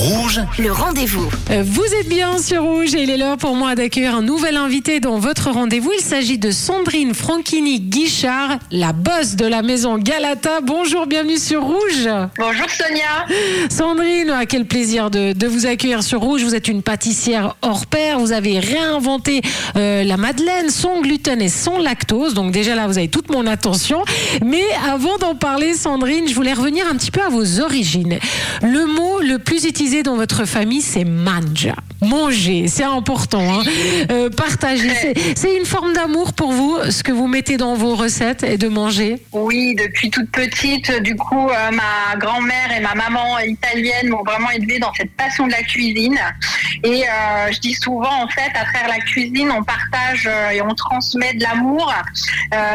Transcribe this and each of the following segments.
Rouge, Le rendez-vous. Euh, Vous êtes bien sur Rouge et il est l'heure pour moi d'accueillir un nouvel invité dans votre rendez-vous. Il s'agit de Sandrine Franchini Guichard, la boss de la maison Galata. Bonjour, bienvenue sur Rouge. Bonjour Sonia. Sandrine, ah, quel plaisir de, de vous accueillir sur Rouge. Vous êtes une pâtissière hors pair. Vous avez réinventé euh, la madeleine sans gluten et sans lactose. Donc déjà là, vous avez toute mon attention. Mais avant d'en parler, Sandrine, je voulais revenir un petit peu à vos origines. Le mot le plus utilisé dans votre famille, c'est manja. Manger, c'est important. Hein. Euh, partager, c'est- une forme d'amour pour vous, ce que vous mettez dans vos recettes et de manger? Oui, depuis toute petite, du coup, euh, ma grand-mère et ma maman italienne m'ont vraiment élevée dans cette passion de la cuisine. Et euh, je dis souvent, en fait, à travers la cuisine, on partage et on transmet de l'amour,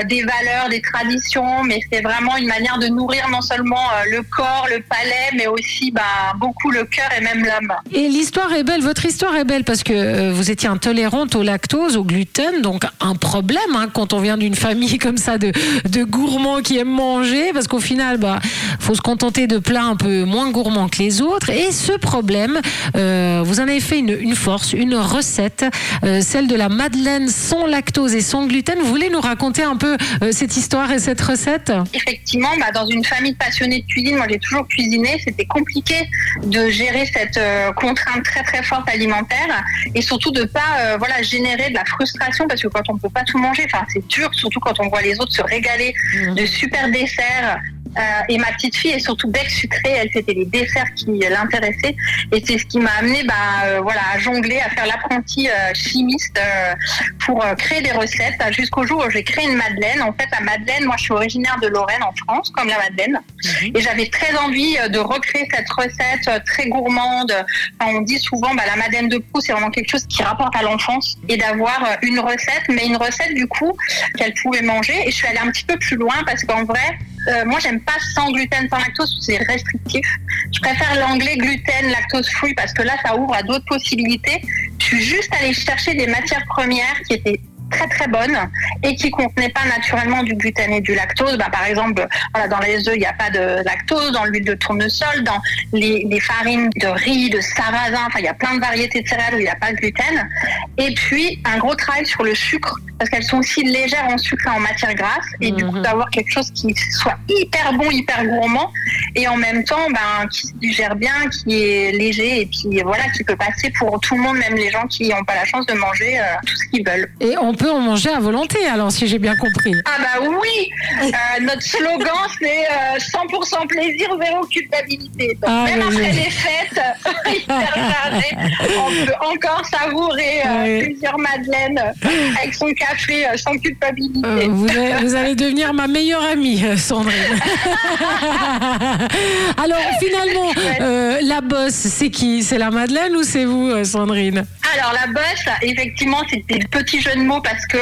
des valeurs, des traditions, mais c'est vraiment une manière de nourrir non seulement le corps, le palais, mais aussi bah, beaucoup le cœur et même l'âme. Et l'histoire est belle, votre histoire est belle parce que euh, vous étiez intolérante au lactose, au gluten, donc un problème hein, quand on vient d'une famille comme ça de, gourmands qui aiment manger, parce qu'au final, bah, faut se contenter de plats un peu moins gourmands que les autres. Et ce problème, euh, vous en avez fait une, force, une recette, euh, celle de la madeleine sans lactose et sans gluten. Vous voulez nous raconter un peu cette histoire et cette recette? Effectivement, bah, dans une famille de passionnés de cuisine, moi j'ai toujours cuisiné, c'était compliqué de gérer cette contrainte très très forte alimentaire et surtout de pas euh, voilà générer de la frustration parce que quand on peut pas tout manger, enfin c'est dur, surtout quand on voit les autres se régaler de super desserts. Euh, et ma petite fille est surtout bec sucré, elle c'était les desserts qui l'intéressaient et c'est ce qui m'a amené bah, euh, voilà à jongler, à faire l'apprenti euh, chimiste pour créer des recettes jusqu'au jour où j'ai créé une madeleine. En fait, la madeleine, moi je suis originaire de Lorraine en France, comme la madeleine. Et j'avais très envie de recréer cette recette très gourmande. Enfin, on dit souvent, bah, la madeleine de Proust, c'est vraiment quelque chose qui rapporte à l'enfance et d'avoir une recette, mais une recette du coup qu'elle pouvait manger. Et je suis allée un petit peu plus loin parce qu'en vrai, euh, moi, j'aime pas sans gluten, sans lactose, c'est restrictif. Je préfère l'anglais gluten, lactose free parce que là, ça ouvre à d'autres possibilités. Je suis juste allée chercher des matières premières qui étaient très très bonnes et qui contenaient pas naturellement du gluten et du lactose. Bah, par exemple, dans les œufs, il n'y a pas de lactose, dans l'huile de tournesol, dans les, les farines de riz, de sarrasin, enfin, il y a plein de variétés de céréales où il n'y a pas de gluten. Et puis, un gros travail sur le sucre parce qu'elles sont aussi légères en sucre et en matière grasse et du coup Mhm. d'avoir quelque chose qui soit hyper bon, hyper gourmand et en même temps ben, qui se digère bien, qui est léger et puis voilà qui peut passer pour tout le monde, même les gens qui n'ont pas la chance de manger euh, tout ce qu'ils veulent. Et on peut en manger à volonté, alors si j'ai bien compris. Ah bah oui, Euh, notre slogan c'est euh, 100% plaisir, zéro culpabilité. Donc, Ah, même oui, après les fêtes, hyper on peut encore savourer euh. Plusieurs madeleines avec son café euh, sans culpabilité. Euh, vous, allez, vous allez devenir ma meilleure amie, euh, Sandrine. Alors, finalement, euh, la bosse, c'est qui? C'est la Madeleine ou c'est vous, euh, Sandrine? Alors la bosse, effectivement, c'était le petit jeu de mots parce que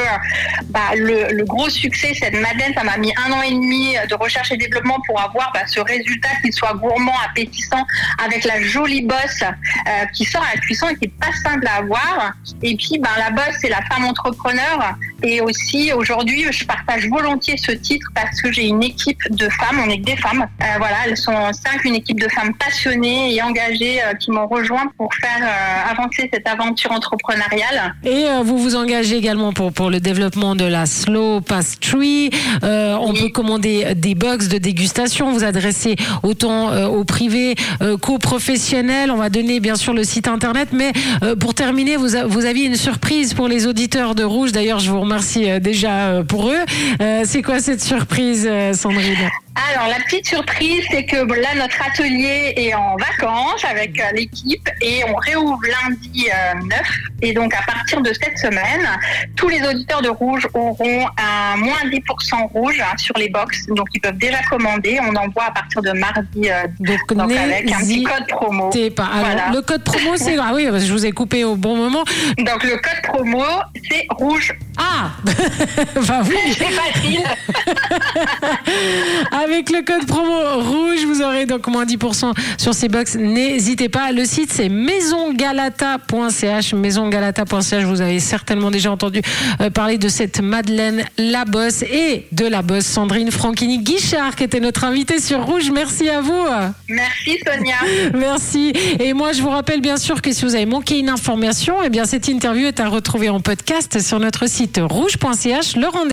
bah, le, gros succès, cette Madeleine, ça m'a mis un an et demi de recherche et développement pour avoir bah, ce résultat qui soit gourmand, appétissant, avec la jolie bosse euh, qui sort à la cuisson et qui est pas simple à avoir. Et puis, bah, la bosse, c'est la femme entrepreneur. Et aussi, aujourd'hui, je partage volontiers ce titre parce que j'ai une équipe de femmes, on est que des femmes. Euh, voilà, elles sont cinq, une équipe de femmes passionnées et engagées euh, qui m'ont rejoint pour faire euh, avancer cette aventure entrepreneuriale. Et vous vous engagez également pour, pour le développement de la slow pastry. On Oui. peut commander des box de dégustation. Vous adressez autant aux privés qu'aux professionnels. On va donner bien sûr le site internet. Mais pour terminer, vous, a- vous aviez une surprise pour les auditeurs de Rouge. D'ailleurs, je vous remercie euh, déjà euh, pour eux. Euh, C'est quoi cette surprise, Sandrine? Alors, la petite surprise, c'est que bon, là, notre atelier est en vacances avec euh, l'équipe et on réouvre lundi euh, 9. Et donc, à partir de cette semaine, tous les auditeurs de Rouge auront un moins 10% rouge hein, sur les box. Donc, ils peuvent déjà commander. On envoie à partir de mardi, euh, Donc, donc avec un petit code promo. pas. Alors, Voilà. Le code promo, c'est... Ah oui, je vous ai coupé au bon moment. Donc, le code promo, c'est rouge Ah Bah oui C'est facile Avec le code promo rouge, vous aurez donc moins 10% sur ces box. N'hésitez pas. Le site, c'est maisongalata.ch. Maisongalata.ch. Vous avez certainement déjà entendu euh, parler de cette Madeleine La Bosse et de la bosse Sandrine Franchini Guichard qui était notre invitée sur Rouge. Merci à vous. Merci Sonia. Merci. Et moi, je vous rappelle bien sûr que si vous avez manqué une information, eh bien, cette interview est à retrouver en podcast sur notre site rouge.ch. Le rendez